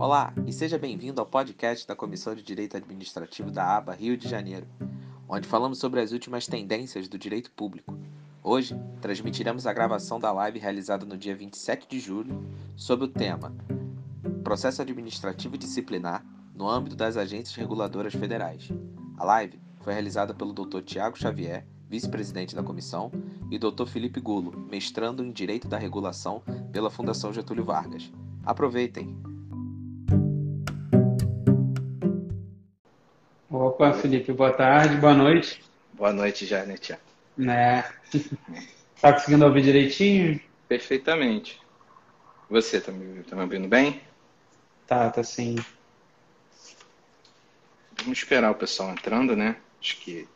Olá e seja bem-vindo ao podcast da Comissão de Direito Administrativo da ABA Rio de Janeiro, onde falamos sobre as últimas tendências do direito público. Hoje, transmitiremos a gravação da live realizada no dia 27 de julho sobre o tema Processo Administrativo Disciplinar no âmbito das agências reguladoras federais. A live foi realizada pelo Dr. Tiago Xavier, vice-presidente da comissão, e Dr. Felipe Gulo, mestrando em Direito da Regulação pela Fundação Getúlio Vargas. Aproveitem! Opa, Felipe, boa tarde, boa noite. Boa noite, Janet. Né? Tá conseguindo ouvir direitinho? Perfeitamente. Você tá me, tá me ouvindo bem? Tá, tá sim. Vamos esperar o pessoal entrando, né? Acho que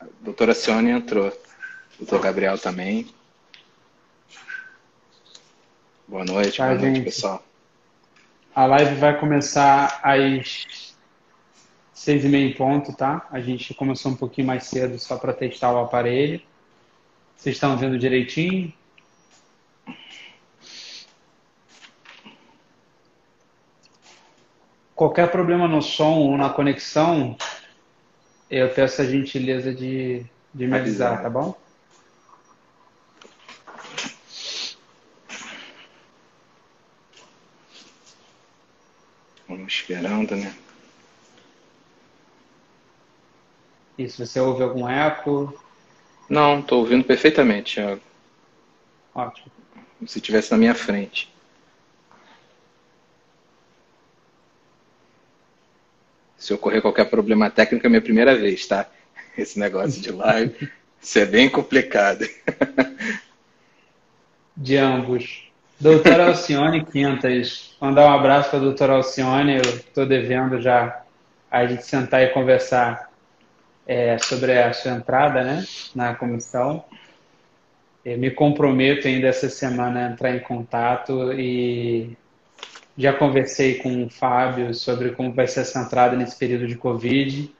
a doutora Cione entrou. O doutor Gabriel também. Boa noite, Tá, boa noite, gente. pessoal. A live vai começar às seis e meia em ponto, tá? A gente começou um pouquinho mais cedo só para testar o aparelho. Vocês estão vendo direitinho? Qualquer problema no som ou na conexão, eu peço a gentileza de, de me Avisar. tá bom? Vamos esperando, né? E se você ouve algum eco, Não, estou ouvindo perfeitamente, Thiago. ótimo. Como se estivesse na minha frente. Se ocorrer qualquer problema técnico, é minha primeira vez, tá? Esse negócio de live, isso é bem complicado. de ambos. Doutora Alcione Quintas, mandar um abraço para a doutora Alcione. Eu estou devendo já a gente sentar e conversar é, sobre a sua entrada né, na comissão. Eu me comprometo ainda essa semana a entrar em contato e já conversei com o Fábio sobre como vai ser essa entrada nesse período de Covid.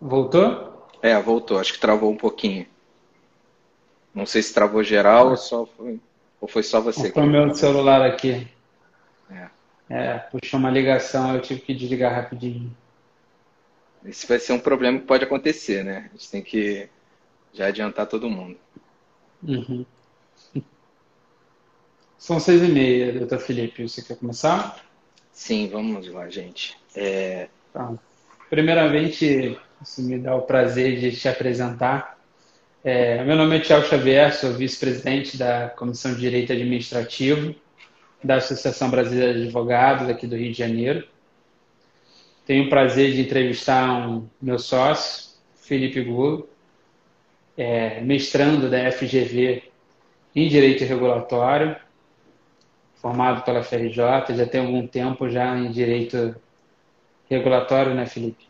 Voltou? É, voltou. Acho que travou um pouquinho. Não sei se travou geral ou só foi, ou foi só você. Foi meu celular aqui. É. É, puxou uma ligação, eu tive que desligar rapidinho. Esse vai ser um problema que pode acontecer, né? A gente tem que já adiantar todo mundo. Uhum. São seis e meia, doutor Felipe. Você quer começar? Sim, vamos lá, gente. É, Tá. Primeiramente, isso me dá o prazer de te apresentar. É, meu nome é Tiago Xavier, sou vice-presidente da Comissão de Direito Administrativo da Associação Brasileira de Advogados aqui do Rio de Janeiro. Tenho o prazer de entrevistar um meu sócio, Felipe Gulo, é, mestrando da FGV em Direito Regulatório, formado pela FRJ, já tem algum tempo já em Direito Regulatório, né, Felipe?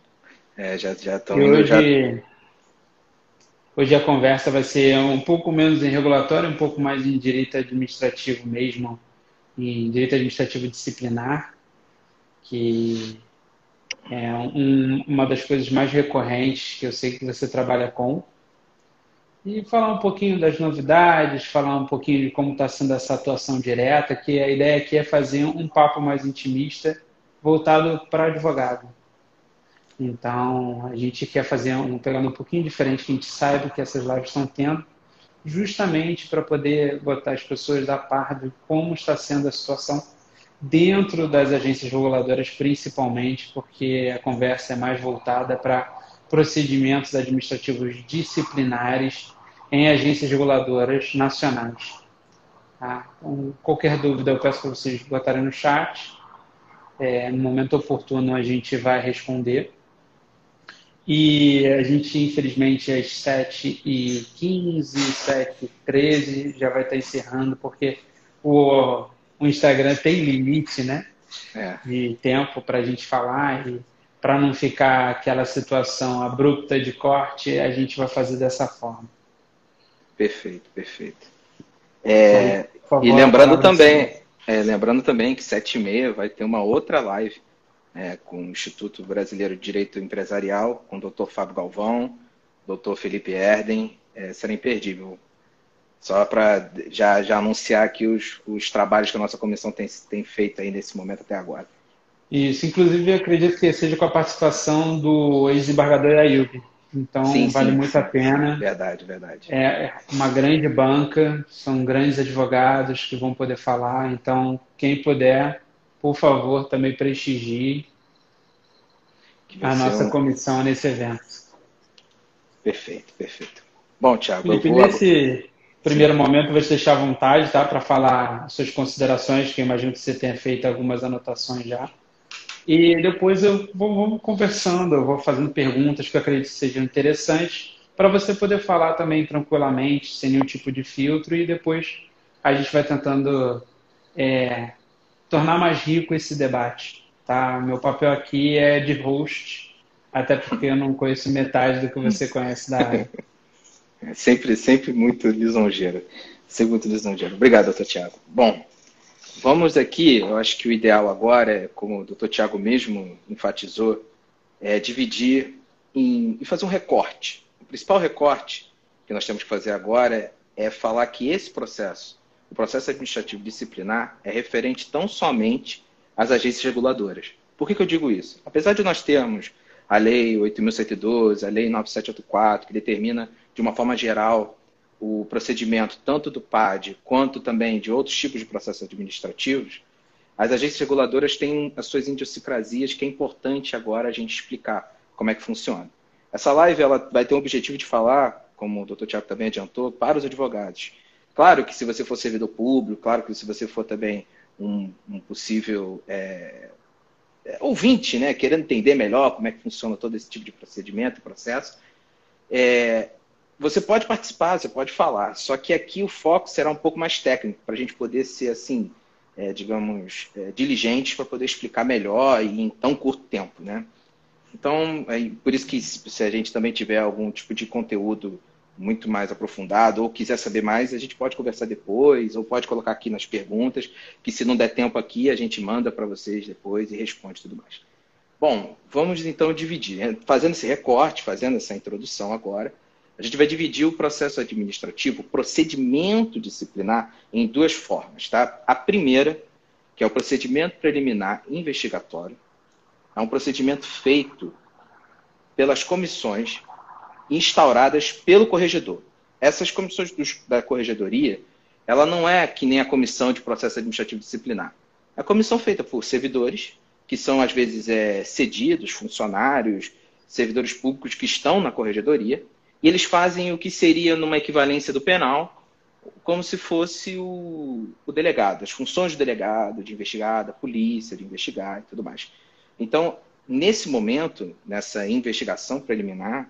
é, já já estão E indo já. Hoje, a conversa vai ser um pouco menos em regulatório, um pouco mais em direito administrativo mesmo, em direito administrativo disciplinar, que é um- uma das coisas mais recorrentes que eu sei que você trabalha com. E falar um pouquinho das novidades, falar um pouquinho de como está sendo essa atuação direta, que a ideia aqui é fazer um papo mais intimista, voltado para advogado. Então, a gente quer fazer um pegando um pouquinho diferente, que a gente saiba que essas lives estão tendo, justamente para poder botar as pessoas a par de como está sendo a situação dentro das agências reguladoras, principalmente, porque a conversa é mais voltada para procedimentos administrativos disciplinares em agências reguladoras nacionais. Tá? Então, qualquer dúvida, eu peço para vocês botarem no chat. É, no momento oportuno, a gente vai responder. E a gente, infelizmente, às 7h15, 7h13, já vai estar encerrando, porque o, o Instagram tem limite, né? É, De tempo para a gente falar e para não ficar aquela situação abrupta de corte, a gente vai fazer dessa forma. perfeito, perfeito. É, favor, e lembrando também, é, lembrando também que sete e meia vai ter uma outra live é, com o Instituto Brasileiro de Direito Empresarial, com o Dr. Fábio Galvão, Dr. Felipe Erden, é, será imperdível. Só para já, já anunciar aqui os, os trabalhos que a nossa comissão tem, tem feito aí nesse momento até agora. Isso, inclusive, eu acredito que seja com a participação do ex-embargador Ayub. Então, sim, vale sim, muito sim. a pena. Verdade, verdade. É uma grande banca, são grandes advogados que vão poder falar. Então, quem puder, por favor, também prestigie a nossa um... comissão nesse evento. Perfeito, perfeito. Bom, Tiago, Felipe, eu vou... nesse primeiro momento, vou te deixar à vontade, tá? Para falar suas considerações, que eu imagino que você tenha feito algumas anotações já. E depois eu vou, vou conversando, eu vou fazendo perguntas que eu acredito que sejam interessantes, para você poder falar também tranquilamente, sem nenhum tipo de filtro, e depois a gente vai tentando é, tornar mais rico esse debate. Tá? Meu papel aqui é de host, até porque eu não conheço metade do que você conhece da área. Sempre, sempre muito lisonjeiro. Sempre muito lisonjeiro. Obrigado, doutor Tiago. Bom, Vamos aqui, eu acho que o ideal agora, é, como o doutor Tiago mesmo enfatizou, é dividir e fazer um recorte. O principal recorte que nós temos que fazer agora é falar que esse processo, o processo administrativo disciplinar, é referente tão somente às agências reguladoras. Por que, que eu digo isso? Apesar de nós termos a Lei 8.112, a Lei 9784, que determina de uma forma geral o procedimento tanto do PAD quanto também de outros tipos de processos administrativos, as agências reguladoras têm as suas idiosincrasias que é importante agora a gente explicar como é que funciona. Essa live ela vai ter o objetivo de falar, como o doutor Tiago também adiantou, para os advogados. Claro que se você for servidor público, claro que se você for também um, um possível é, é, ouvinte, né, querendo entender melhor como é que funciona todo esse tipo de procedimento processo, é, você pode participar, você pode falar, só que aqui o foco será um pouco mais técnico, para a gente poder ser, assim, é, digamos, é, diligentes para poder explicar melhor e em tão curto tempo, né? Então, é por isso que se a gente também tiver algum tipo de conteúdo muito mais aprofundado ou quiser saber mais, a gente pode conversar depois ou pode colocar aqui nas perguntas, que se não der tempo aqui, a gente manda para vocês depois e responde tudo mais. Bom, vamos então dividir, né? fazendo esse recorte, fazendo essa introdução agora, a gente vai dividir o processo administrativo, o procedimento disciplinar, em duas formas. Tá? A primeira, que é o procedimento preliminar investigatório, é um procedimento feito pelas comissões instauradas pelo corregedor. Essas comissões da corregedoria, ela não é que nem a comissão de processo administrativo disciplinar. É a comissão feita por servidores, que são às vezes é, cedidos, funcionários, servidores públicos que estão na corregedoria, e eles fazem o que seria numa equivalência do penal, como se fosse o, o delegado, as funções do delegado, de investigar, da polícia, de investigar e tudo mais. Então, nesse momento, nessa investigação preliminar,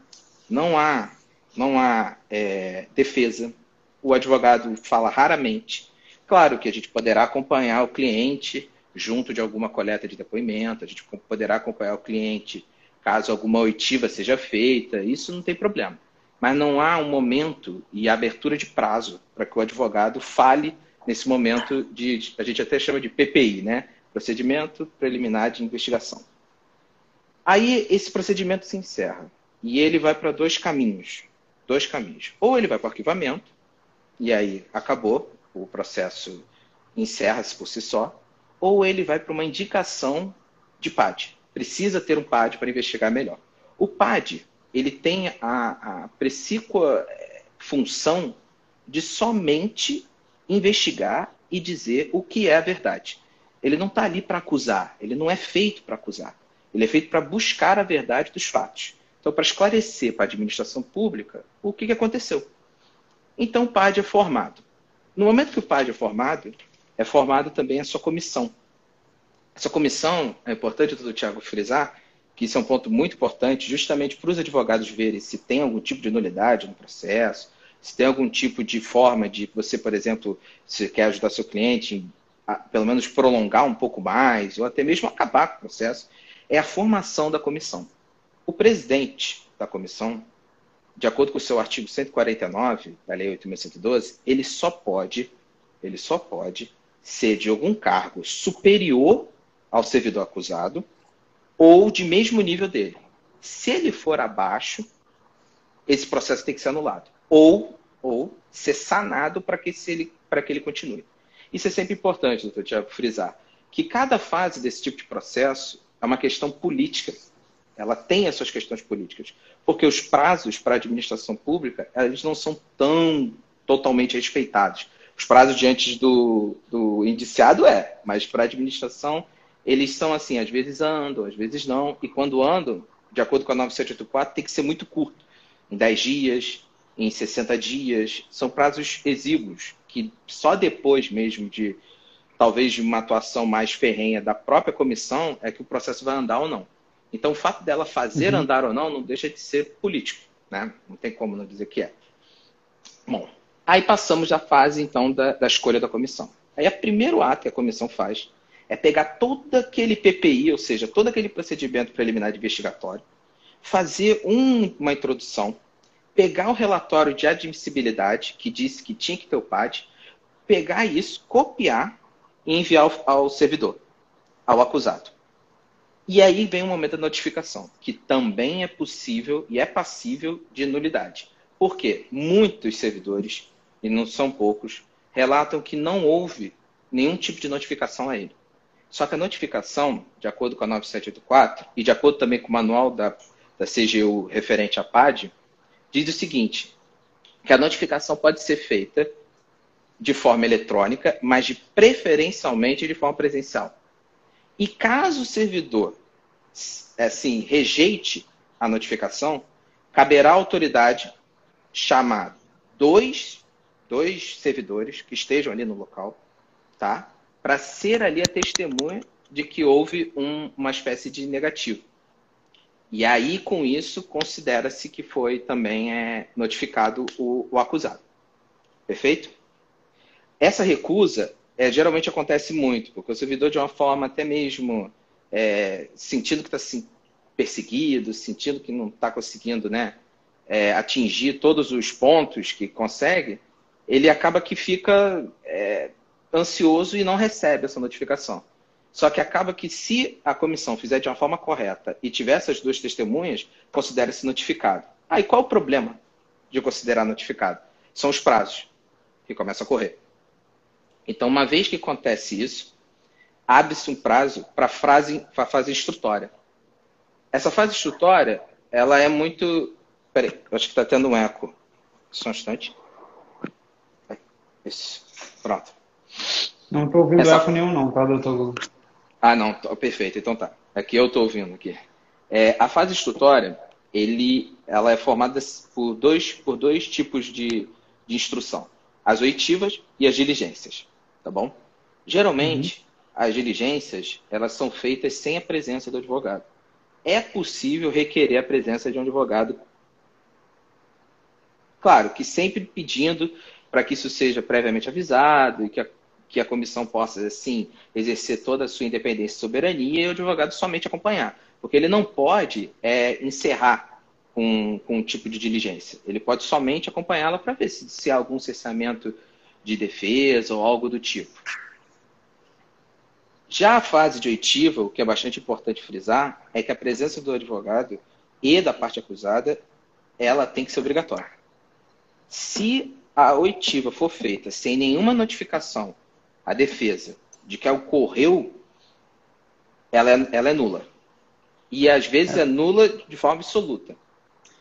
não há, não há é, defesa. O advogado fala raramente. Claro que a gente poderá acompanhar o cliente junto de alguma coleta de depoimento, a gente poderá acompanhar o cliente caso alguma oitiva seja feita, isso não tem problema mas não há um momento e abertura de prazo para que o advogado fale nesse momento de, a gente até chama de PPI, né? Procedimento Preliminar de Investigação. Aí esse procedimento se encerra e ele vai para dois caminhos, dois caminhos. Ou ele vai para o arquivamento e aí acabou, o processo encerra-se por si só, ou ele vai para uma indicação de PAD. Precisa ter um PAD para investigar melhor. O PAD ele tem a, a é, função de somente investigar e dizer o que é a verdade. Ele não está ali para acusar, ele não é feito para acusar. Ele é feito para buscar a verdade dos fatos. Então, para esclarecer para a administração pública o que, que aconteceu. Então, o PAD é formado. No momento que o PAD é formado, é formado também a sua comissão. Essa comissão, é importante o Tiago frisar, que isso é um ponto muito importante, justamente para os advogados verem se tem algum tipo de nulidade no processo, se tem algum tipo de forma de você, por exemplo, se quer ajudar seu cliente a, pelo menos prolongar um pouco mais, ou até mesmo acabar com o processo, é a formação da comissão. O presidente da comissão, de acordo com o seu artigo 149 da Lei 8.112, ele só pode, ele só pode ser de algum cargo superior ao servidor acusado ou de mesmo nível dele. Se ele for abaixo, esse processo tem que ser anulado. Ou, ou ser sanado para que, ele, que ele continue. Isso é sempre importante, doutor Tiago, frisar, que cada fase desse tipo de processo é uma questão política. Ela tem as suas questões políticas. Porque os prazos para a administração pública, eles não são tão totalmente respeitados. Os prazos diante do, do indiciado é, mas para a administração, eles são assim, às vezes andam, às vezes não. E quando andam, de acordo com a 9784, tem que ser muito curto. Em 10 dias, em 60 dias. São prazos exíguos, que só depois mesmo de, talvez, de uma atuação mais ferrenha da própria comissão, é que o processo vai andar ou não. Então, o fato dela fazer uhum. andar ou não não deixa de ser político. Né? Não tem como não dizer que é. Bom, aí passamos à fase, então, da, da escolha da comissão. Aí, o primeiro ato que a comissão faz é pegar todo aquele PPI, ou seja, todo aquele procedimento preliminar de investigatório, fazer um, uma introdução, pegar o relatório de admissibilidade, que disse que tinha que ter o PAD, pegar isso, copiar e enviar ao, ao servidor, ao acusado. E aí vem o momento da notificação, que também é possível e é passível de nulidade. Por quê? Muitos servidores, e não são poucos, relatam que não houve nenhum tipo de notificação a ele. Só que a notificação, de acordo com a 9784, e de acordo também com o manual da, da CGU referente à PAD, diz o seguinte: que a notificação pode ser feita de forma eletrônica, mas de preferencialmente de forma presencial. E caso o servidor assim rejeite a notificação, caberá à autoridade chamar dois, dois servidores que estejam ali no local, tá? para ser ali a testemunha de que houve um, uma espécie de negativo. E aí, com isso, considera-se que foi também é, notificado o, o, acusado. Perfeito? Essa recusa é, geralmente acontece muito, porque o servidor, de uma forma até mesmo é, sentindo que está assim, perseguido, sentindo que não está conseguindo né, é, atingir todos os pontos que consegue, ele acaba que fica é, ansioso e não recebe essa notificação. Só que acaba que se a comissão fizer de uma forma correta e tiver essas duas testemunhas, considera-se notificado. Aí ah, qual o problema de considerar notificado? São os prazos que começam a correr. Então, uma vez que acontece isso, abre-se um prazo para a fase, fase instrutória. Essa fase instrutória, ela é muito... Peraí, acho que está tendo um eco. Só um instante. Isso. Pronto. Não estou ouvindo Essa... eco nenhum não, tá, doutor Google? Ah, não, perfeito, então tá. Aqui eu estou ouvindo aqui. É, a fase instrutória, ele, ela é formada por dois, por dois tipos de, de instrução. As oitivas e as diligências, tá bom? Geralmente, uhum. As diligências, elas são feitas sem a presença do advogado. É possível requerer a presença de um advogado Claro que sempre pedindo para que isso seja previamente avisado e que a que a comissão possa, assim, exercer toda a sua independência e soberania e o advogado somente acompanhar. Porque ele não pode é, encerrar com, com um tipo de diligência. Ele pode somente acompanhá-la para ver se, se há algum cessamento de defesa ou algo do tipo. Já a fase de oitiva, o que é bastante importante frisar, é que a presença do advogado e da parte acusada, ela tem que ser obrigatória. Se a oitiva for feita sem nenhuma notificação a defesa de que ocorreu, ela é, ela é nula. E às vezes é. é nula de forma absoluta.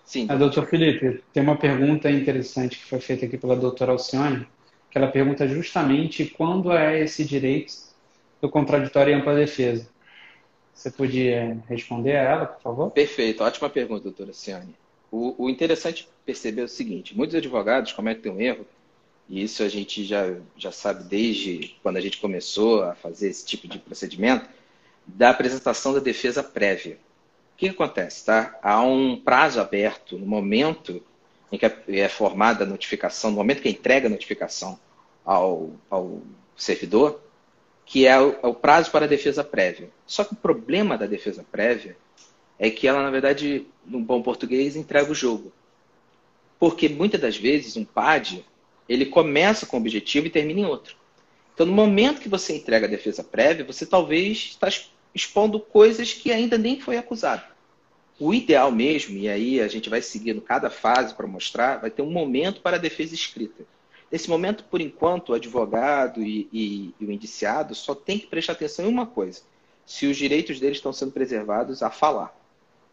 Sim. A doutor Felipe, tem uma pergunta interessante que foi feita aqui pela doutora Alcione, que ela pergunta justamente quando é esse direito do contraditório e ampla defesa. Você podia responder a ela, por favor? Perfeito, ótima pergunta, doutora Alcione. O, o interessante perceber é o seguinte: muitos advogados cometem um erro e isso a gente já, já sabe desde quando a gente começou a fazer esse tipo de procedimento, da apresentação da defesa prévia. O que, acontece? Tá? Há um prazo aberto no momento em que é formada a notificação, no momento que entrega a notificação ao, ao servidor, que é o, é o, prazo para a defesa prévia. Só que o problema da defesa prévia é que ela, na verdade, num bom português, entrega o jogo. Porque muitas das vezes um PAD ele começa com um objetivo e termina em outro. Então, no momento que você entrega a defesa prévia, você talvez está expondo coisas que ainda nem foi acusado. O ideal mesmo, e aí a gente vai seguindo cada fase para mostrar, vai ter um momento para a defesa escrita. Nesse momento, por enquanto, o advogado e, e, e o indiciado só tem que prestar atenção em uma coisa: se os direitos deles estão sendo preservados a falar,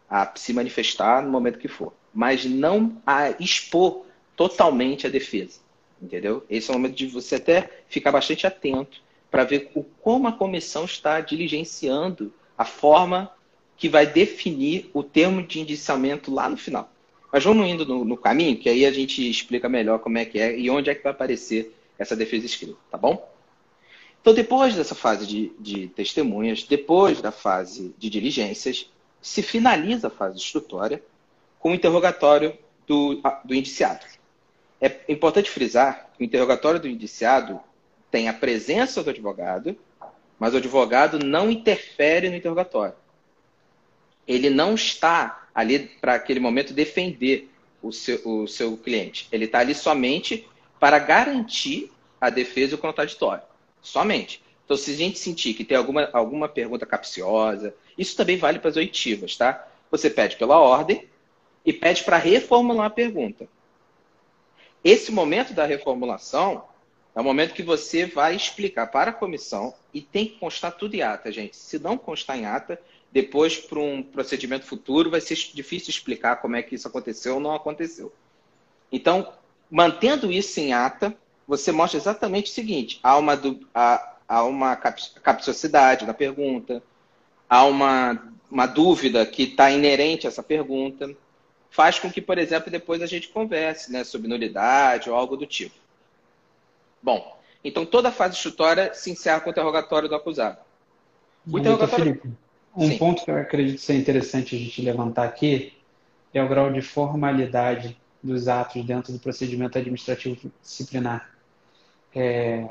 a se manifestar no momento que for, mas não a expor totalmente a defesa. Entendeu? Esse é o momento de você até ficar bastante atento para ver o, como a comissão está diligenciando a forma que vai definir o termo de indiciamento lá no final. Mas vamos indo no, no, caminho, que aí a gente explica melhor como é que é e onde é que vai aparecer essa defesa escrita, tá bom? Então, depois dessa fase de, de testemunhas, depois da fase de diligências, se finaliza a fase instrutória com o interrogatório do, do indiciado. É importante frisar que o interrogatório do indiciado tem a presença do advogado, mas o advogado não interfere no interrogatório. Ele não está ali para aquele momento defender o seu, o seu cliente. Ele está ali somente para garantir a defesa e o contraditório. Somente. Então, se a gente sentir que tem alguma, alguma pergunta capciosa, isso também vale para as oitivas, tá? Você pede pela ordem e pede para reformular a pergunta. Esse momento da reformulação é o momento que você vai explicar para a comissão e tem que constar tudo em ata, gente. Se não constar em ata, depois para um procedimento futuro vai ser difícil explicar como é que isso aconteceu ou não aconteceu. Então, mantendo isso em ata, você mostra exatamente o seguinte: há uma, há, há uma capciosidade na pergunta, há uma, uma dúvida que está inerente a essa pergunta, faz com que, por exemplo, depois a gente converse né, sobre nulidade ou algo do tipo. Bom, então toda a fase instrutória se encerra com o interrogatório do acusado. O interrogatório... Felipe, um Sim. ponto que eu acredito ser interessante a gente levantar aqui é o grau de formalidade dos atos dentro do procedimento administrativo disciplinar. É,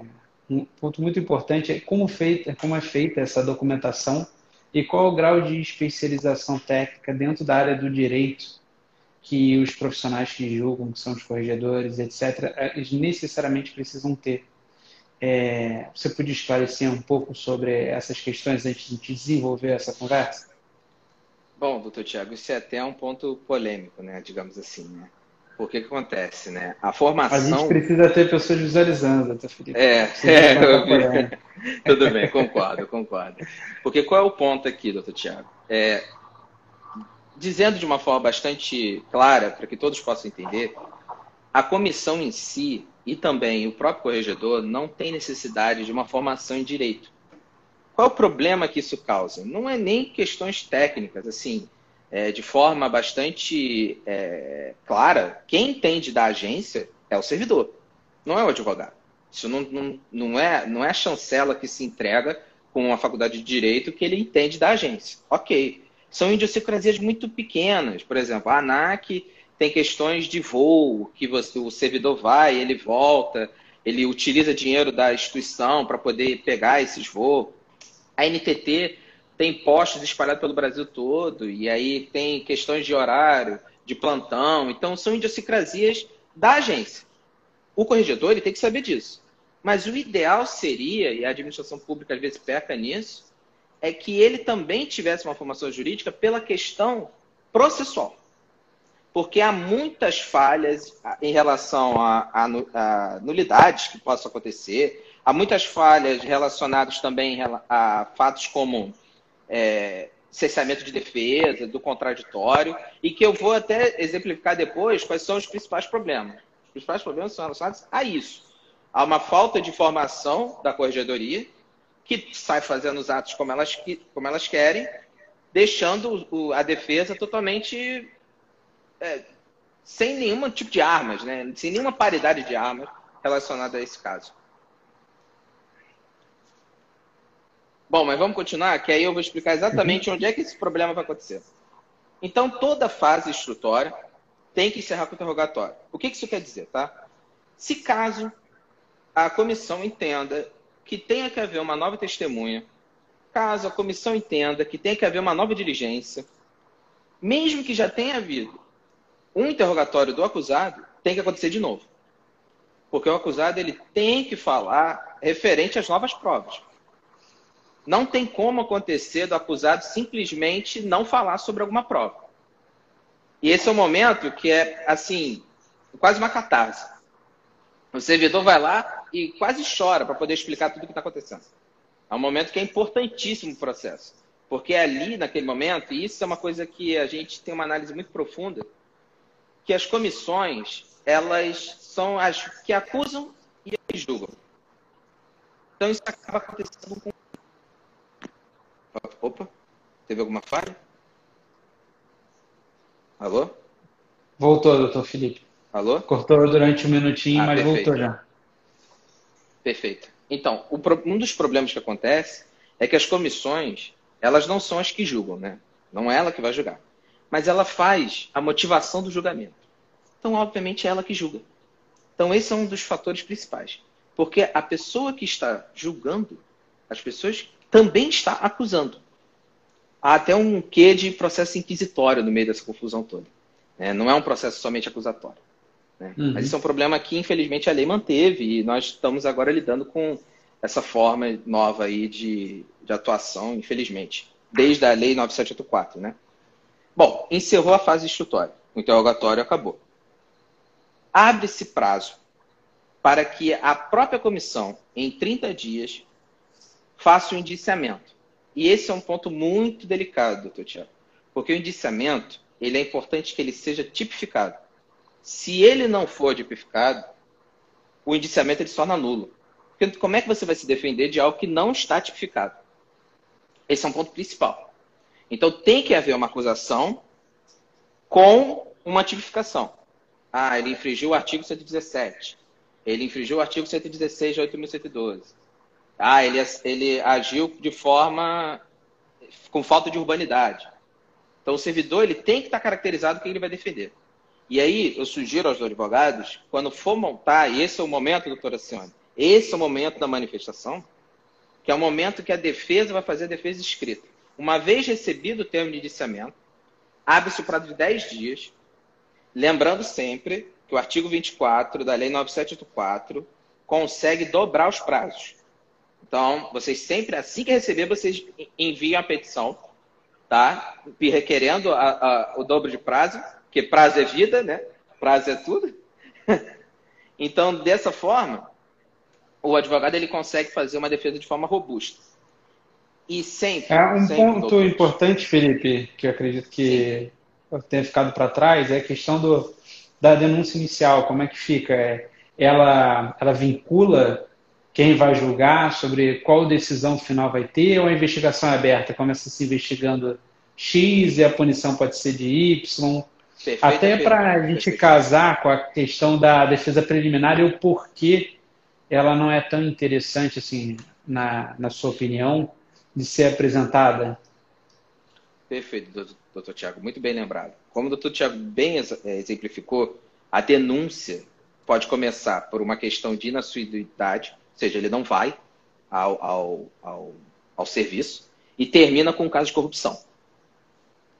um ponto muito importante é como, feita, como é feita essa documentação e qual o grau de especialização técnica dentro da área do direito que os profissionais que julgam, que são os corregedores, etc., eles necessariamente precisam ter. É, você podia esclarecer um pouco sobre essas questões antes de desenvolver essa conversa? Bom, doutor Tiago, isso é até um ponto polêmico, né, digamos assim, né? O que, que acontece, né? A formação... A gente precisa ter pessoas visualizando, doutor Felipe. É, é tudo bem, concordo, concordo. Porque qual é o ponto aqui, doutor Tiago? É, dizendo de uma forma bastante clara, para que todos possam entender, a comissão em si e também o próprio corregedor não tem necessidade de uma formação em direito. Qual é o problema que isso causa? Não é nem questões técnicas, assim, é, de forma bastante é, clara, quem entende da agência é o servidor, não é o advogado. Isso não, não, não, é, não é a chancela que se entrega com a faculdade de direito que ele entende da agência. Ok, são idiosincrasias muito pequenas. Por exemplo, a ANAC tem questões de voo, que você, o servidor vai, ele volta, ele utiliza dinheiro da instituição para poder pegar esses voos. A NTT tem postos espalhados pelo Brasil todo, e aí tem questões de horário, de plantão. Então, são idiosincrasias da agência. O corregedor ele tem que saber disso. Mas o ideal seria, e a administração pública às vezes peca nisso, é que ele também tivesse uma formação jurídica pela questão processual. Porque há muitas falhas em relação a, a, a nulidades que possam acontecer, há muitas falhas relacionadas também a fatos como é, cessamento de defesa, do contraditório, e que eu vou até exemplificar depois quais são os principais problemas. Os principais problemas são relacionados a isso. Há uma falta de formação da corregedoria, que sai fazendo os atos como elas, como elas querem, deixando a defesa totalmente é, sem nenhum tipo de armas, né? sem nenhuma paridade de armas relacionada a esse caso. Bom, mas vamos continuar, que aí eu vou explicar exatamente onde é que esse problema vai acontecer. Então, toda fase instrutória tem que encerrar com o interrogatório. O que isso quer dizer, tá? Se caso a comissão entenda que tenha que haver uma nova testemunha, caso a comissão entenda que tenha que haver uma nova diligência, mesmo que já tenha havido um interrogatório do acusado, tem que acontecer de novo. Porque o acusado ele tem que falar referente às novas provas. Não tem como acontecer do acusado simplesmente não falar sobre alguma prova. E esse é o momento que é, assim, quase uma catarse. O servidor vai lá e quase chora para poder explicar tudo o que está acontecendo. É um momento que é importantíssimo o processo. Porque é ali, naquele momento, e isso é uma coisa que a gente tem uma análise muito profunda, que as comissões, elas são as que acusam e julgam. Então isso acaba acontecendo com. Opa, teve alguma falha? Alô? Voltou, doutor Felipe. Alô? Cortou durante um minutinho, ah, mas perfeito. voltou já. Perfeito. Então, um dos problemas que acontece é que as comissões, elas não são as que julgam, né? Não é ela que vai julgar. Mas ela faz a motivação do julgamento. Então, obviamente, é ela que julga. Então, esse é um dos fatores principais. Porque a pessoa que está julgando, as pessoas também está acusando. Há até um quê de processo inquisitório no meio dessa confusão toda. Né? Não é um processo somente acusatório. Né? Uhum. Mas isso é um problema que, infelizmente, a lei manteve e nós estamos agora lidando com essa forma nova aí de, de atuação, infelizmente, desde a lei 9784, né? Bom, encerrou a fase instrutória. O interrogatório acabou. Abre-se prazo para que a própria comissão, em 30 dias, faça o indiciamento. E esse é um ponto muito delicado, doutor Tiago, porque o indiciamento ele é importante que ele seja tipificado. Se ele não for tipificado, o indiciamento ele se torna nulo. Porque como é que você vai se defender de algo que não está tipificado? Esse é um ponto principal. Então tem que haver uma acusação com uma tipificação. Ah, ele infringiu o artigo 117. Ele infringiu o artigo 116 de 8.112. Ah, ele, ele agiu de forma com falta de urbanidade. Então, o servidor ele tem que estar caracterizado que ele vai defender. E aí, eu sugiro aos advogados, quando for montar, e esse é o momento, doutora Cione, esse é o momento da manifestação, que é o momento que a defesa vai fazer a defesa escrita. Uma vez recebido o termo de indiciamento, abre-se o prazo de 10 dias, lembrando sempre que o artigo 24 da Lei 9784 consegue dobrar os prazos. Então, vocês sempre, assim que receber, vocês enviam a petição, tá? Requerendo a, a, o dobro de prazo, que prazo é vida, né? Prazo é tudo. então, dessa forma, o advogado ele consegue fazer uma defesa de forma robusta. E sempre. É um sempre ponto importante, Felipe, que eu acredito que Sim. tenha ficado para trás, é a questão do, da denúncia inicial. Como é que fica? É, ela, ela vincula quem vai julgar sobre qual decisão final vai ter, ou a investigação é aberta, começa se investigando X e a punição pode ser de Y. Perfeito, Até para a gente perfeito. casar com a questão da defesa preliminar e o porquê ela não é tão interessante, assim, na, na sua opinião, de ser apresentada. Perfeito, doutor, Tiago, muito bem lembrado. Como o doutor Tiago bem é, exemplificou, a denúncia pode começar por uma questão de inassiduidade, ou seja, ele não vai ao, ao, ao, ao serviço e termina com um caso de corrupção.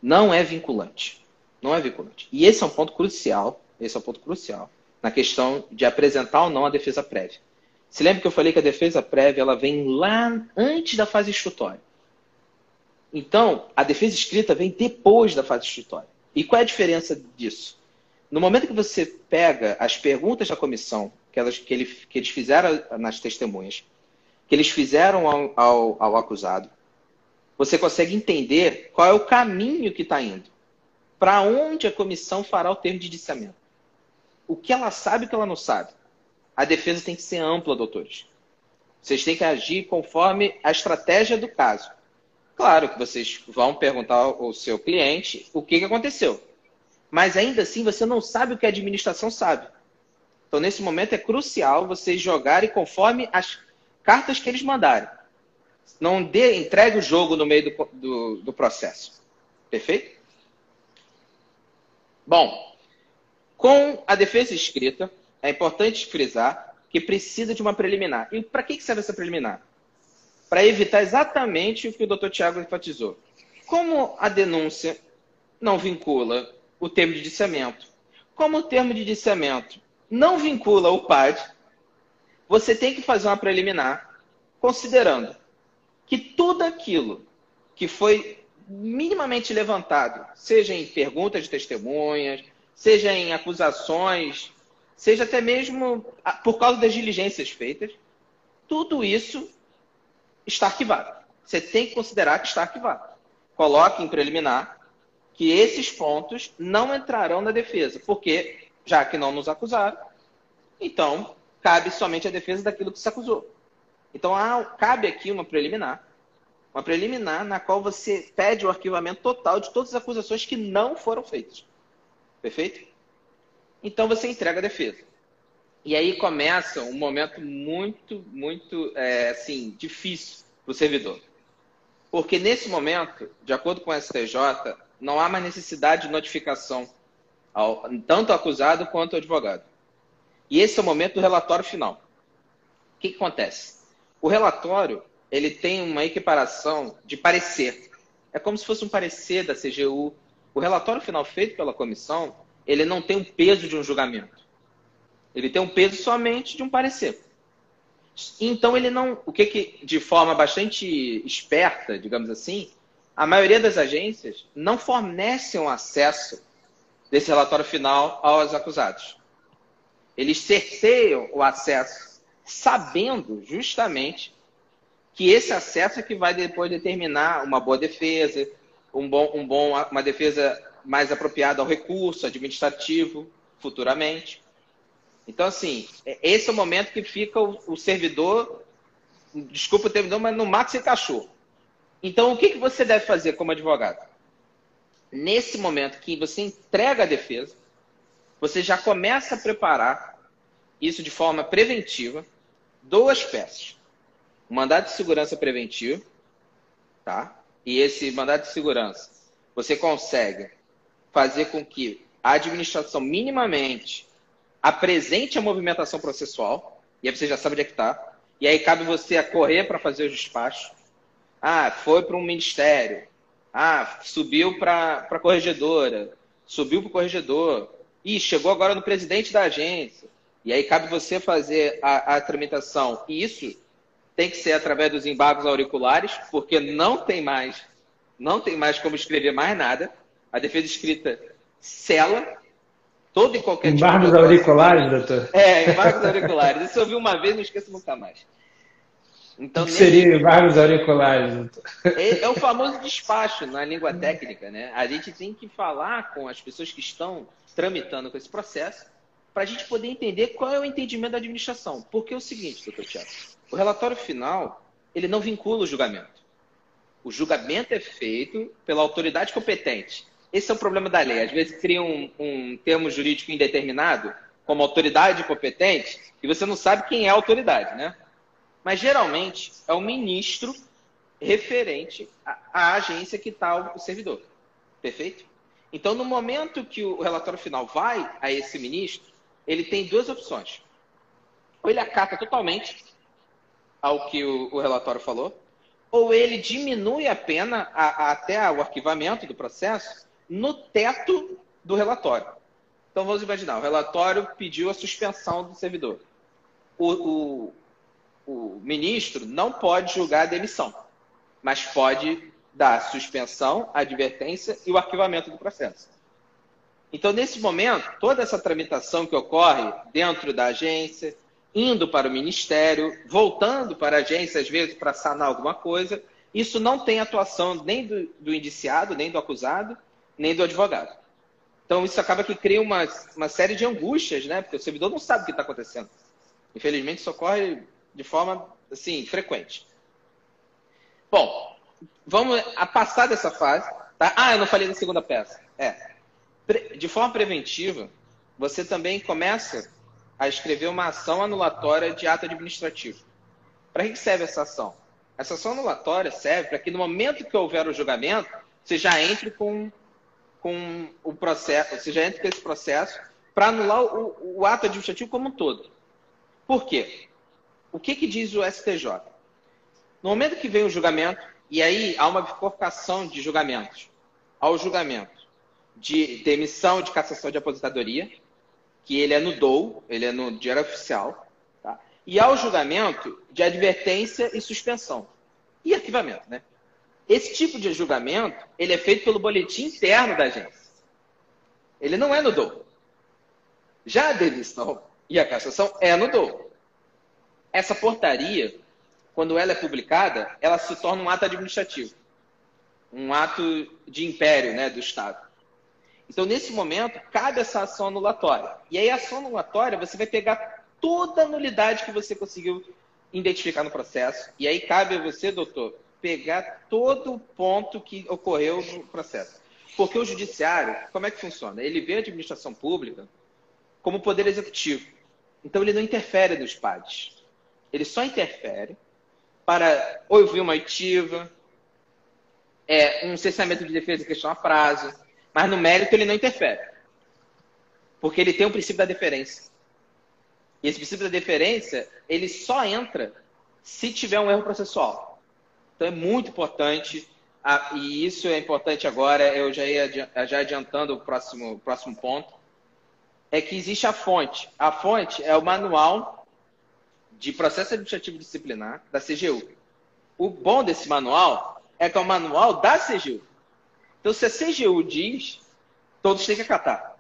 Não é vinculante. Não é vinculante. E esse é um ponto crucial, esse é um ponto crucial na questão de apresentar ou não a defesa prévia. Se lembra que eu falei que a defesa prévia ela vem lá antes da fase instrutória. Então, a defesa escrita vem depois da fase instrutória. E qual é a diferença disso? No momento que você pega as perguntas da comissão que, elas, que, ele, que eles fizeram nas testemunhas, que eles fizeram ao, ao, ao acusado, você consegue entender qual é o caminho que está indo. Para onde a comissão fará o termo de indiciamento. O que ela sabe e o que ela não sabe. A defesa tem que ser ampla, doutores. Vocês têm que agir conforme a estratégia do caso. Claro que vocês vão perguntar ao seu cliente o que, aconteceu. Mas ainda assim você não sabe o que a administração sabe. Então, nesse momento, é crucial vocês jogarem conforme as cartas que eles mandarem. Não dê, entregue o jogo no meio do, do, do processo. Perfeito? Bom, com a defesa escrita, é importante frisar que precisa de uma preliminar. E para que serve essa preliminar? Para evitar exatamente o que o doutor Tiago enfatizou. Como a denúncia não vincula o termo de diciamento, como o termo de diciamento não vincula o PAD, você tem que fazer uma preliminar considerando que tudo aquilo que foi minimamente levantado, seja em perguntas de testemunhas, seja em acusações, seja até mesmo por causa das diligências feitas, tudo isso está arquivado. Você tem que considerar que está arquivado. Coloque em preliminar que esses pontos não entrarão na defesa, porque já que não nos acusaram, então cabe somente a defesa daquilo que se acusou. Então há, cabe aqui uma preliminar, uma preliminar na qual você pede o arquivamento total de todas as acusações que não foram feitas. Perfeito? Então você entrega a defesa. E aí começa um momento muito, muito é, assim, difícil para o servidor. Porque nesse momento, de acordo com o STJ, não há mais necessidade de notificação ao, tanto ao acusado quanto ao advogado. E esse é o momento do relatório final. O que, que acontece? O relatório ele tem uma equiparação de parecer. É como se fosse um parecer da CGU. O relatório final feito pela comissão, ele não tem o peso de um julgamento. Ele tem um peso somente de um parecer. Então ele não, o que, que de forma bastante esperta, digamos assim, a maioria das agências não fornecem um acesso desse relatório final aos acusados. Eles cerceiam o acesso, sabendo justamente que esse acesso é que vai depois determinar uma boa defesa, um bom, um bom, uma defesa mais apropriada ao recurso administrativo futuramente. Então, assim, é, esse é o momento que fica o, o servidor, desculpa o termo, mas no sem cachorro. Então, o que, que você deve fazer como advogado? Nesse momento que você entrega a defesa, você já começa a preparar isso de forma preventiva, duas peças. O mandado de segurança preventivo, tá? E esse mandado de segurança, você consegue fazer com que a administração minimamente apresente a movimentação processual, e aí você já sabe onde é que está, e aí cabe você a correr para fazer os despachos. Ah, foi para um ministério. Ah, subiu para a corregedora. Subiu para o corregedor. Ih, chegou agora no presidente da agência. E aí cabe você fazer a, a tramitação. E isso tem que ser através dos embargos auriculares, porque não tem mais, não tem mais como escrever mais nada. A defesa escrita sela todo e qualquer embargos tipo de auriculares, doutor? É, embargos auriculares. Isso eu vi uma vez, não esqueço nunca mais. Então, o que seria embargos auriculares, doutor? É, é o famoso despacho na língua técnica, né? A gente tem que falar com as pessoas que estão tramitando com esse processo para a gente poder entender qual é o entendimento da administração. Porque é o seguinte, doutor Tiago, o relatório final, ele não vincula o julgamento. O julgamento é feito pela autoridade competente. Esse é o problema da lei. Às vezes cria um, um termo jurídico indeterminado, como autoridade competente, e você não sabe quem é a autoridade, né? Mas geralmente é o ministro referente à, à agência que está o servidor. Perfeito? Então, no momento que o relatório final vai a esse ministro, ele tem duas opções. Ou ele acata totalmente ao que o, o relatório falou, ou ele diminui a pena a, a, até o arquivamento do processo no teto do relatório. Então vamos imaginar, o relatório pediu a suspensão do servidor. O, o, o ministro não pode julgar a demissão, mas pode dar suspensão, advertência e o arquivamento do processo. Então, nesse momento, toda essa tramitação que ocorre dentro da agência, indo para o ministério, voltando para a agência, às vezes, para sanar alguma coisa, isso não tem atuação nem do, do indiciado, nem do acusado, nem do advogado. Então, isso acaba que cria uma, uma série de angústias, né? Porque o servidor não sabe o que está acontecendo. Infelizmente, isso ocorre de forma, assim, frequente. Bom, vamos a passar dessa fase. Tá? Ah, eu não falei da segunda peça. É. De forma preventiva, você também começa a escrever uma ação anulatória de ato administrativo. Para que serve essa ação? Essa ação anulatória serve para que no momento que houver o julgamento, você já entre com com o processo, ou seja, entre com esse processo para anular o, o, ato administrativo como um todo. Por quê? O que, que diz o STJ? No momento que vem o julgamento, e aí há uma bifurcação de julgamentos, ao julgamento de demissão de cassação de aposentadoria, que ele é no DOU, ele é no Diário Oficial, tá? e ao julgamento de advertência e suspensão. e arquivamento, né? Esse tipo de julgamento, ele é feito pelo boletim interno da agência. Ele não é no DOU. Já a demissão e a cassação é no DOU. Essa portaria, quando ela é publicada, ela se torna um ato administrativo. Um ato de império né, do Estado. Então, nesse momento, cabe essa ação anulatória. E aí, a ação anulatória, você vai pegar toda a nulidade que você conseguiu identificar no processo. E aí, cabe a você, doutor, pegar todo o ponto que ocorreu no processo. Porque o judiciário, como é que funciona? Ele vê a administração pública como poder executivo. Então, ele não interfere nos PADs. Ele só interfere para ouvir uma oitiva, é, um cessamento de defesa em questão a prazo, mas no mérito ele não interfere. Porque ele tem o princípio da deferência. E esse princípio da deferência, ele só entra se tiver um erro processual. Então é muito importante, e isso é importante agora, eu já ia já adiantando o próximo, próximo ponto, é que existe a fonte. A fonte é o manual de processo administrativo disciplinar da CGU. O bom desse manual é que é o manual da CGU. Então, se a CGU diz, todos têm que acatar.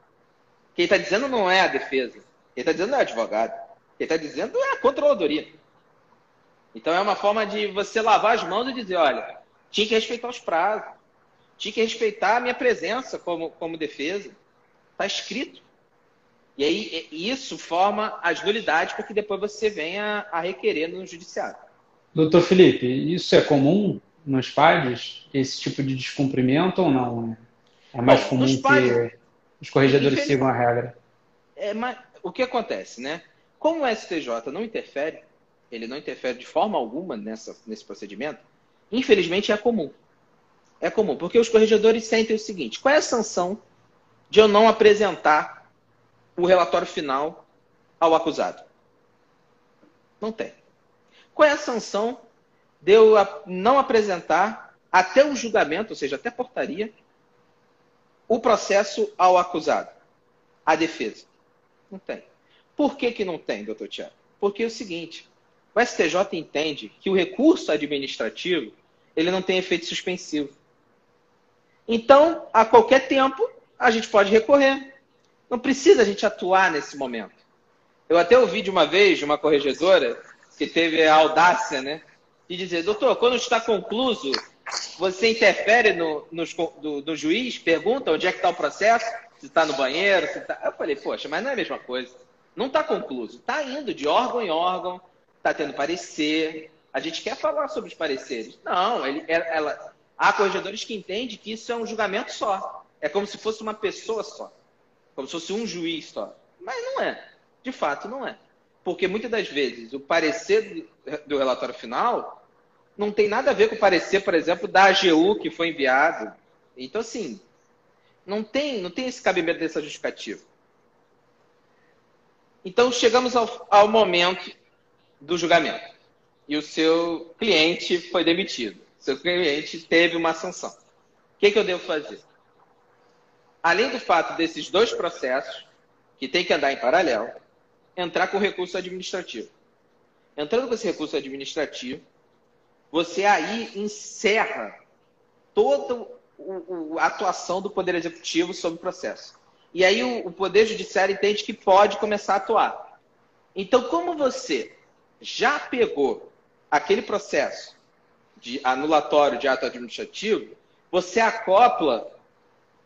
Quem está dizendo não é a defesa. Quem está dizendo não é o advogado. Quem está dizendo é a controladoria. Então, é uma forma de você lavar as mãos e dizer: olha, tinha que respeitar os prazos. Tinha que respeitar a minha presença como, como defesa. Está escrito. E aí, isso forma as nulidades para que depois você venha a requerer no judiciário. Doutor Felipe, isso é comum nos PADs esse tipo de descumprimento ou não? É mais Bom, comum que os corregedores sigam a regra? É, mas, o que acontece, né? Como o STJ não interfere, ele não interfere de forma alguma nessa, nesse procedimento, infelizmente é comum. É comum, porque os corregedores sentem o seguinte: qual é a sanção de eu não apresentar o relatório final ao acusado? Não tem. Qual é a sanção de eu não apresentar até o julgamento, ou seja, até portaria, o processo ao acusado, à defesa. Não tem. Por que, que não tem, doutor Tiago? Porque é o seguinte, o STJ entende que o recurso administrativo ele não tem efeito suspensivo. Então, a qualquer tempo, a gente pode recorrer. Não precisa a gente atuar nesse momento. Eu até ouvi de uma vez de uma corregedora que teve a audácia, né, de dizer, doutor, quando está concluso, você interfere no, no, do, do, juiz, pergunta onde é que está o processo, se está no banheiro, se está... Eu falei, poxa, mas não é a mesma coisa. Não está concluso. Está indo de órgão em órgão, está tendo parecer. A gente quer falar sobre os pareceres. Não, ele, ela, há corregedores que entendem que isso é um julgamento só. É como se fosse uma pessoa só. Como se fosse um juiz só. Mas não é. De fato, não é. Porque muitas das vezes o parecer do relatório final não tem nada a ver com o parecer, por exemplo, da AGU que foi enviado. Então, assim, não tem, não tem esse cabimento dessa justificativa. Então, chegamos ao, ao momento do julgamento. E o seu cliente foi demitido. Seu cliente teve uma sanção. O que, que eu devo fazer? Além do fato desses dois processos, que tem que andar em paralelo, entrar com recurso administrativo. Entrando com esse recurso administrativo, você aí encerra toda a atuação do Poder Executivo sobre o processo. E aí o, o Poder Judiciário entende que pode começar a atuar. Então, como você já pegou aquele processo de anulatório de ato administrativo, você acopla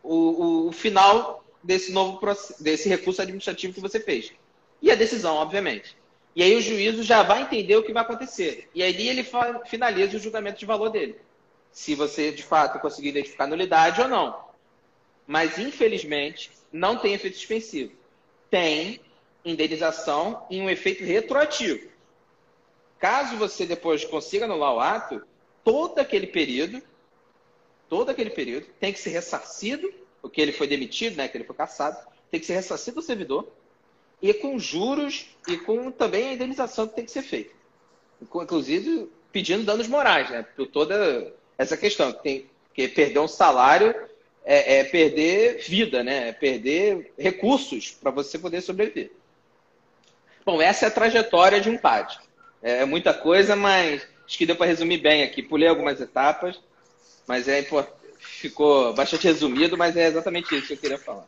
o, o, o final desse novo desse recurso administrativo que você fez e a decisão, obviamente. E aí o juízo já vai entender o que vai acontecer. E aí ele finaliza o julgamento de valor dele. Se você, de fato, conseguir identificar nulidade ou não. Mas, infelizmente, não tem efeito suspensivo. Tem indenização e um efeito retroativo. Caso você depois consiga anular o ato, todo aquele período, todo aquele período tem que ser ressarcido, o que ele foi demitido, né, que ele foi caçado, tem que ser ressarcido o servidor e com juros e com também a indenização que tem que ser feita. Inclusive pedindo danos morais, né? Por toda essa questão. Que, tem, que perder um salário é, é perder vida, né? É perder recursos para você poder sobreviver. Bom, essa é a trajetória de um PAD. É muita coisa, mas Acho que deu para resumir bem aqui. Pulei algumas etapas, mas é ficou bastante resumido, mas é exatamente isso que eu queria falar.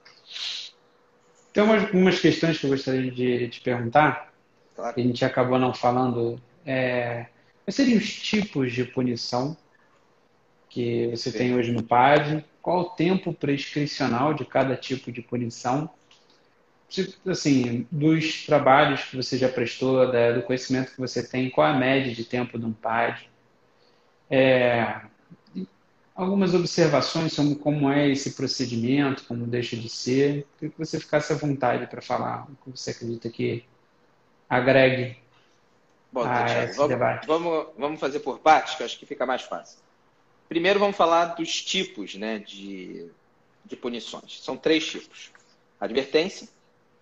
Tem umas, umas questões que eu gostaria de te perguntar, claro. que a gente acabou não falando. É, quais seriam os tipos de punição que você Sim. tem hoje no PAD? Qual o tempo prescricional de cada tipo de punição? Assim, dos trabalhos que você já prestou, do conhecimento que você tem, qual a média de tempo de um PAD? É, algumas observações sobre como é esse procedimento, como deixa de ser. Queria que você ficasse à vontade para falar o que você acredita que agregue Bom, a esse vamos, debate. Vamos, vamos fazer por partes, que acho que fica mais fácil. Primeiro vamos falar dos tipos né, de, de punições. São três tipos. Advertência,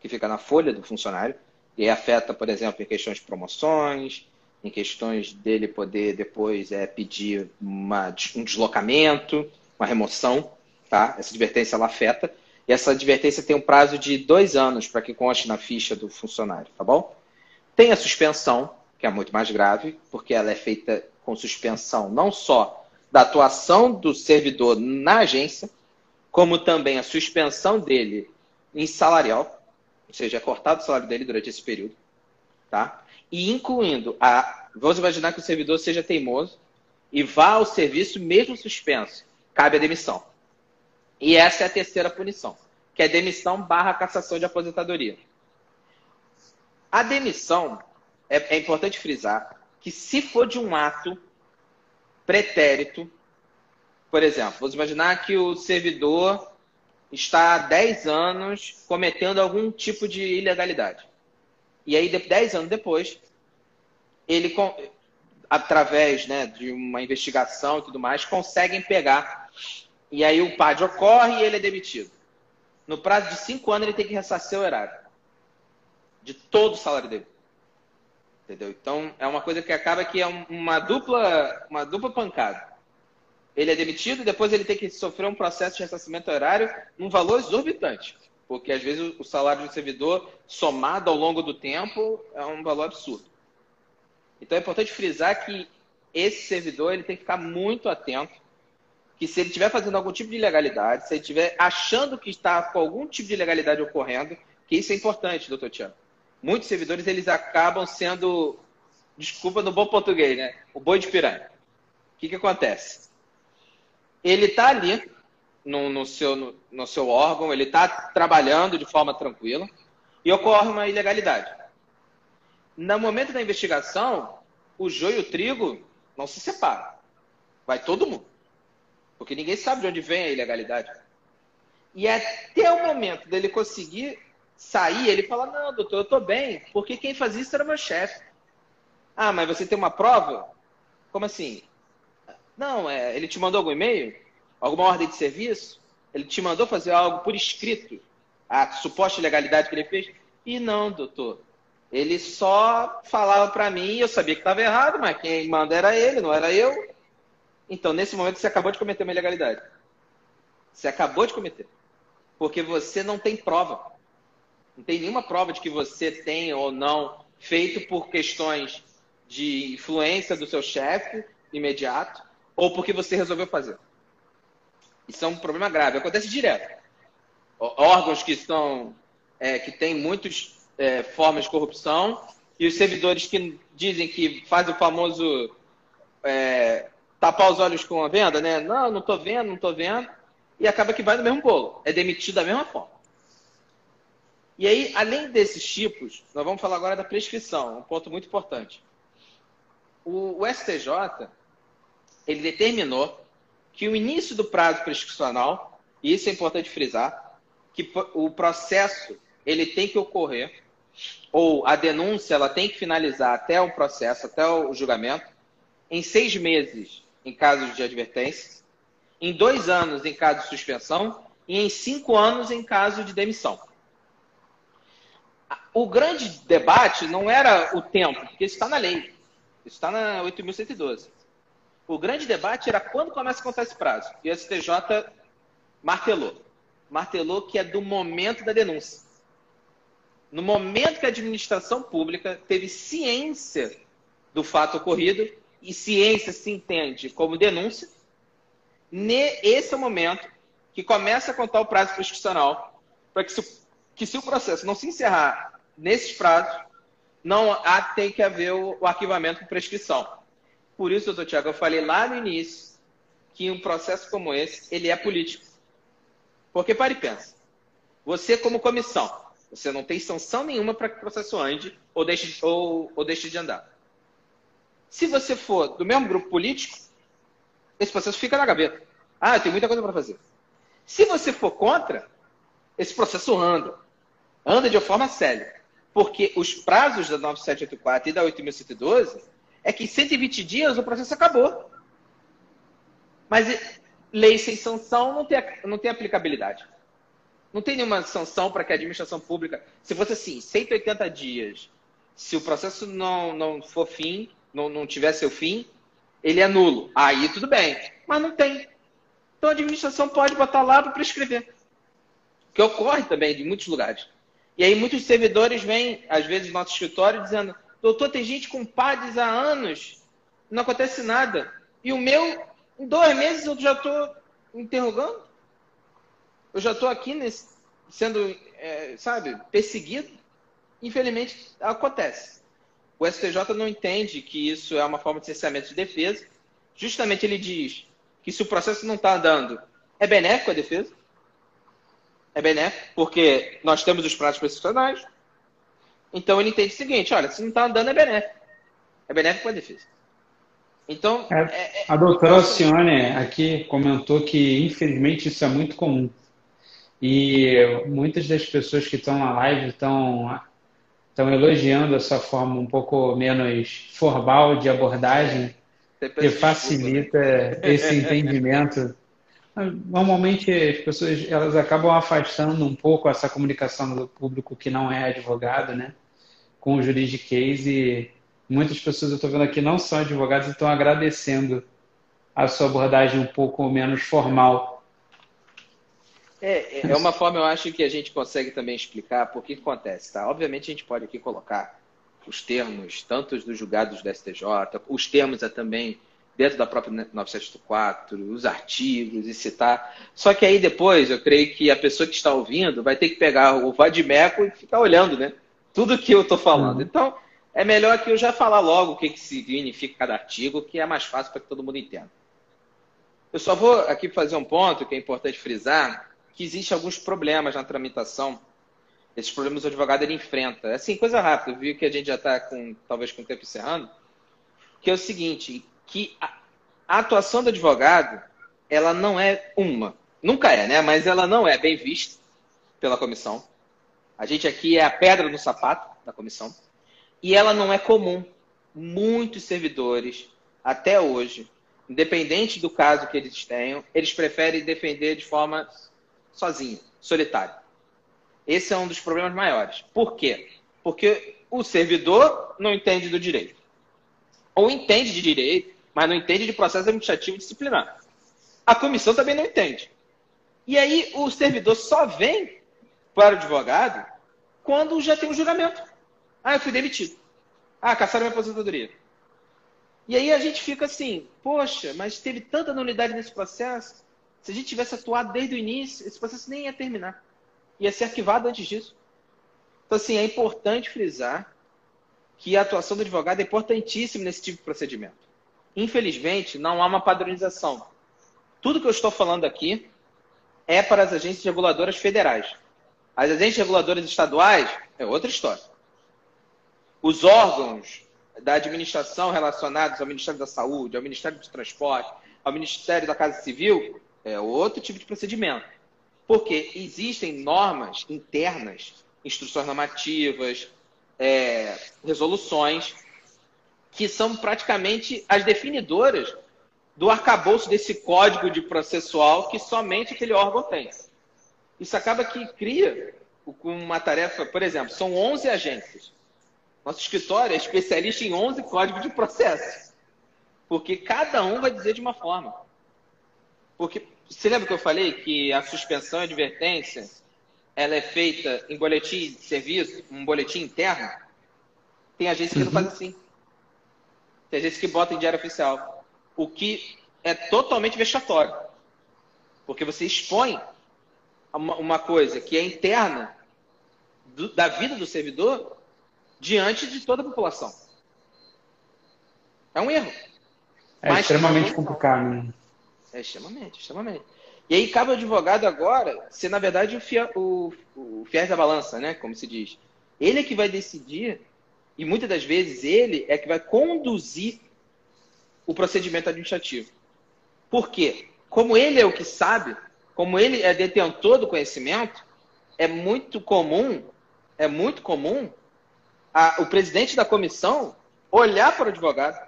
que fica na folha do funcionário, e afeta, por exemplo, em questões de promoções, em questões dele poder depois é, pedir uma, um deslocamento, uma remoção, tá? Essa advertência ela afeta. E essa advertência tem um prazo de dois anos para que conste na ficha do funcionário, tá bom? Tem a suspensão, que é muito mais grave, porque ela é feita com suspensão não só da atuação do servidor na agência, como também a suspensão dele em salarial, ou seja, é cortado o salário dele durante esse período, tá? E incluindo a. Vamos imaginar que o servidor seja teimoso e vá ao serviço mesmo suspenso. Cabe a demissão. E essa é a terceira punição, que é demissão barra cassação de aposentadoria. A demissão, é, é importante frisar que se for de um ato pretérito, por exemplo, vamos imaginar que o servidor está há 10 anos cometendo algum tipo de ilegalidade. E aí, 10 anos depois, ele, através né, de uma investigação e tudo mais, conseguem pegar. E aí o PAD ocorre e ele é demitido. No prazo de 5 anos, ele tem que ressarcir o erário. De todo o salário dele. Entendeu? Então, é uma coisa que acaba que é uma dupla, uma dupla pancada ele é demitido e depois ele tem que sofrer um processo de ressarcimento horário num valor exorbitante. Porque às vezes o salário do servidor, somado ao longo do tempo, é um valor absurdo. Então é importante frisar que esse servidor ele tem que ficar muito atento que se ele estiver fazendo algum tipo de ilegalidade, se ele estiver achando que está com algum tipo de ilegalidade ocorrendo, que isso é importante, doutor Tiago. Muitos servidores eles acabam sendo, desculpa no bom português, né? O boi de piranha. O que, que acontece? Ele está ali no, no, seu, no, no seu órgão, ele está trabalhando de forma tranquila e ocorre uma ilegalidade. No momento da investigação, o joio e o trigo não se separam. Vai todo mundo. Porque ninguém sabe de onde vem a ilegalidade. E até o momento dele conseguir sair, ele fala: Não, doutor, eu estou bem, porque quem fazia isso era meu chefe. Ah, mas você tem uma prova? Como assim? Não, é, ele te mandou algum e-mail? Alguma ordem de serviço? Ele te mandou fazer algo por escrito? A suposta ilegalidade que ele fez? E não, doutor. Ele só falava para mim, eu sabia que estava errado, mas quem manda era ele, não era eu. Então, nesse momento, você acabou de cometer uma ilegalidade. Você acabou de cometer. Porque você não tem prova. Não tem nenhuma prova de que você tem ou não feito por questões de influência do seu chefe imediato ou porque você resolveu fazer. Isso é um problema grave. Acontece direto. Órgãos que estão é, que têm muitas é, formas de corrupção e os servidores que dizem que fazem o famoso é, tapar os olhos com a venda, né? Não, não estou vendo, não estou vendo. E acaba que vai no mesmo bolo. É demitido da mesma forma. E aí, além desses tipos, nós vamos falar agora da prescrição, um ponto muito importante. O, o STJ, ele determinou que o início do prazo prescricional, e isso é importante frisar, que o processo ele tem que ocorrer, ou a denúncia ela tem que finalizar até o processo, até o julgamento, em seis meses em caso de advertência, em dois anos em caso de suspensão e em cinco anos em caso de demissão. O grande debate não era o tempo, porque isso está na lei. Isso está na 8.112. O grande debate era quando começa a contar esse prazo. E o STJ martelou. Martelou que é do momento da denúncia. No momento que a administração pública teve ciência do fato ocorrido e ciência se entende como denúncia, esse é o momento que começa a contar o prazo prescricional para que, se, que se o processo não se encerrar nesses prazos, não há, tem que haver o, o arquivamento com prescrição. Por isso, doutor Tiago, eu falei lá no início que um processo como esse, ele é político. Porque, pare e pensa, você como comissão, você não tem sanção nenhuma para que o processo ande ou deixe, ou, ou deixe de andar. Se você for do mesmo grupo político, esse processo fica na gaveta. Ah, tem muita coisa para fazer. Se você for contra, esse processo anda. Anda de forma séria. Porque os prazos da 9784 e da 8112 é que em 120 dias o processo acabou. Mas lei sem sanção não tem, não tem aplicabilidade. Não tem nenhuma sanção para que a administração pública, se fosse assim, 180 dias, se o processo não, não for fim, não, não tiver seu fim, ele é nulo. Aí tudo bem. Mas não tem. Então a administração pode botar lá para prescrever. Que ocorre também em muitos lugares. E aí muitos servidores vêm, às vezes, no nosso escritório dizendo, doutor, tem gente com PADs há anos, não acontece nada. E o meu, em dois meses eu já estou interrogando. Eu já estou aqui nesse, sendo, é, sabe, perseguido. Infelizmente, acontece. O STJ não entende que isso é uma forma de cerceamento de defesa. Justamente ele diz que se o processo não está andando, é benéfico a defesa é benéfico, porque nós temos os prazos profissionais. Então ele entende o seguinte: olha, se não está andando, é benéfico. É benéfico para a defesa. Então. É, é, é a doutora Alcione aqui comentou que, infelizmente, isso é muito comum. E muitas das pessoas que estão na live estão, estão elogiando essa forma um pouco menos formal de abordagem, que facilita esse entendimento Normalmente as pessoas elas acabam afastando um pouco essa comunicação do público que não é advogado, né? Com o juridiquês e muitas pessoas eu estou vendo aqui não são advogados e estão agradecendo a sua abordagem um pouco menos formal. É, é uma forma, eu acho, que a gente consegue também explicar por que acontece, tá? Obviamente a gente pode aqui colocar os termos, tanto dos julgados do STJ, os termos é também dentro da própria 974, os artigos e citar. Só que aí depois, eu creio que a pessoa que está ouvindo vai ter que pegar o vadimeco e ficar olhando, né? Tudo que eu estou falando. Uhum. Então, é melhor que eu já falar logo o que, que significa cada artigo, que é mais fácil para que todo mundo entenda. Eu só vou aqui fazer um ponto que é importante frisar, que existem alguns problemas na tramitação. Esses problemas o advogado ele enfrenta. É assim, coisa rápida, viu que a gente já está com, talvez com o tempo encerrando, que é o seguinte, que a, a atuação do advogado, ela não é uma. Nunca é, né? Mas ela não é bem vista pela comissão. A gente aqui é a pedra no sapato da comissão. E ela não é comum. Muitos servidores, até hoje, independente do caso que eles tenham, eles preferem defender de forma sozinha, solitária. Esse é um dos problemas maiores. Por quê? Porque o servidor não entende do direito. Ou entende de direito, mas não entende de processo administrativo disciplinar. A comissão também não entende. E aí o servidor só vem para o advogado quando já tem um julgamento. Ah, eu fui demitido. Ah, caçaram minha aposentadoria. E aí a gente fica assim, poxa, mas teve tanta nulidade nesse processo. Se a gente tivesse atuado desde o início, esse processo nem ia terminar. Ia ser arquivado antes disso. Então, assim, é importante frisar que a atuação do advogado é importantíssima nesse tipo de procedimento. Infelizmente, não há uma padronização. Tudo que eu estou falando aqui é para as agências reguladoras federais. As agências reguladoras estaduais é outra história. Os órgãos da administração relacionados ao Ministério da Saúde, ao Ministério do Transporte, ao Ministério da Casa Civil, é outro tipo de procedimento. Porque existem normas internas, instruções normativas, é, resoluções que são praticamente as definidoras do arcabouço desse código de processual que somente aquele órgão tem. Isso acaba que cria uma tarefa, por exemplo, são 11 agências. Nosso escritório é especialista em 11 códigos de processo. Porque cada um vai dizer de uma forma. Porque você lembra que eu falei que a suspensão e advertência ela é feita em boletim de serviço, um boletim interno? Tem agência que uhum. não faz assim. tem agências que botam em diário oficial. O que é totalmente vexatório. Porque você expõe uma, uma coisa que é interna do, da vida do servidor diante de toda a população. É um erro. É Mas, extremamente complicado. Né? É extremamente, extremamente. E aí cabe ao advogado agora ser, na verdade, o, fia, o, o fiéis da balança, né? Como se diz. Ele é que vai decidir, e muitas das vezes ele é que vai conduzir o procedimento administrativo. Por quê? Como ele é o que sabe, como ele é detentor do conhecimento, é muito comum, é muito comum a, o presidente da comissão olhar para o advogado,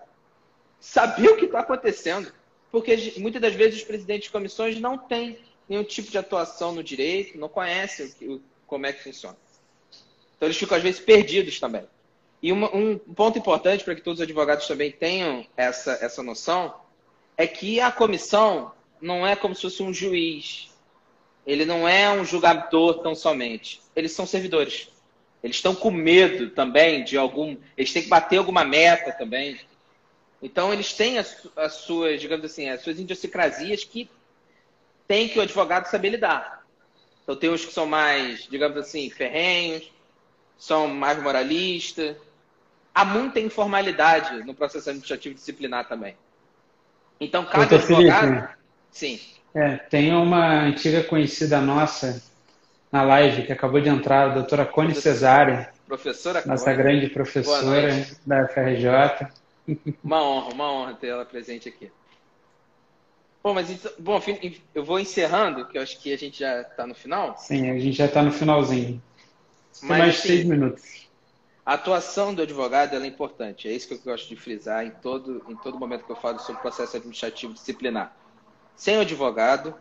saber o que está acontecendo, porque muitas das vezes os presidentes de comissões não têm nenhum tipo de atuação no direito, não conhecem o, como é que funciona. Então eles ficam às vezes perdidos também. E uma, um ponto importante para que todos os advogados também tenham essa, essa noção é que a comissão não é como se fosse um juiz. Ele não é um julgador tão somente. Eles são servidores. Eles estão com medo também de algum. Eles têm que bater alguma meta também. Então, eles têm as, as suas, digamos assim, as suas idiosincrasias que tem que o advogado saber lidar. Então, tem uns que são mais, digamos assim, ferrenhos, são mais moralistas. Há muita informalidade no processo administrativo disciplinar também. Então, cada advogado. Sim. É, tem uma antiga conhecida nossa na live que acabou de entrar, a doutora Cone Cesário. Professora Nossa Cone. grande professora da FRJ. Uma honra, uma honra ter ela presente aqui. Bom, mas então, bom, eu vou encerrando, que eu acho que a gente já está no final. Sim, a gente já está no finalzinho. Tem mas, mais assim, seis minutos. A atuação do advogado é importante. É isso que eu gosto de frisar em todo, em todo momento que eu falo sobre processo administrativo disciplinar. Sem o advogado,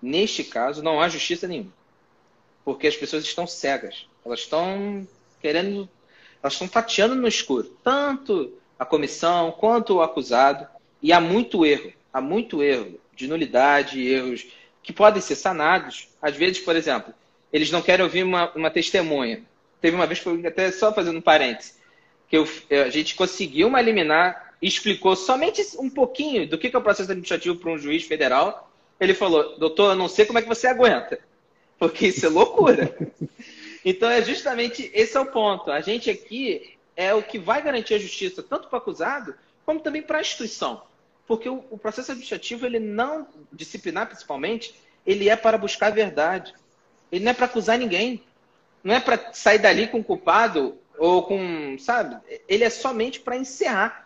neste caso, não há justiça nenhuma. Porque as pessoas estão cegas. Elas estão querendo. Elas estão tateando no escuro. Tanto a comissão quanto o acusado. E há muito erro. Há muito erro de nulidade, erros que podem ser sanados. Às vezes, por exemplo, eles não querem ouvir uma, uma testemunha Teve uma vez, até só fazendo um parênteses, que eu, a gente conseguiu uma liminar explicou somente um pouquinho do que é o processo administrativo para um juiz federal. Ele falou, doutor, eu não sei como é que você aguenta, porque isso é loucura. então, é justamente esse é o ponto. A gente aqui é o que vai garantir a justiça, tanto para o acusado, como também para a instituição. Porque o, o, processo administrativo, ele não, disciplinar principalmente, ele é para buscar a verdade. Ele não é para acusar ninguém não é para sair dali com o culpado ou com, sabe? Ele é somente para encerrar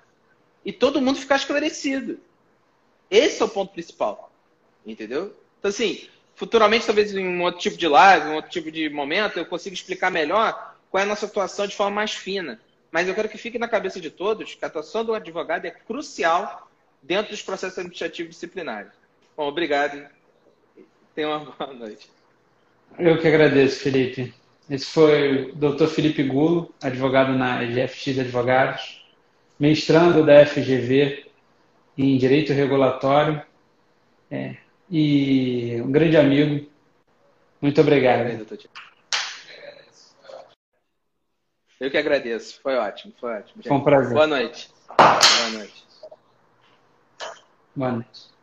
e todo mundo ficar esclarecido. Esse é o ponto principal, entendeu? Então assim, futuramente talvez em um outro tipo de live, um outro tipo de momento, eu consiga explicar melhor qual é a nossa atuação de forma mais fina. Mas eu quero que fique na cabeça de todos que a atuação do advogado é crucial dentro dos processos administrativos disciplinares. Bom, obrigado. Tenha uma boa noite. Eu que agradeço, Felipe. Esse foi o Dr. Felipe Gulo, advogado na GFX Advogados, mestrando da FGV em Direito Regulatório é, e um grande amigo. Muito obrigado. Eu que agradeço. Foi ótimo, foi ótimo. Foi um prazer. Boa noite. Boa noite. Boa noite.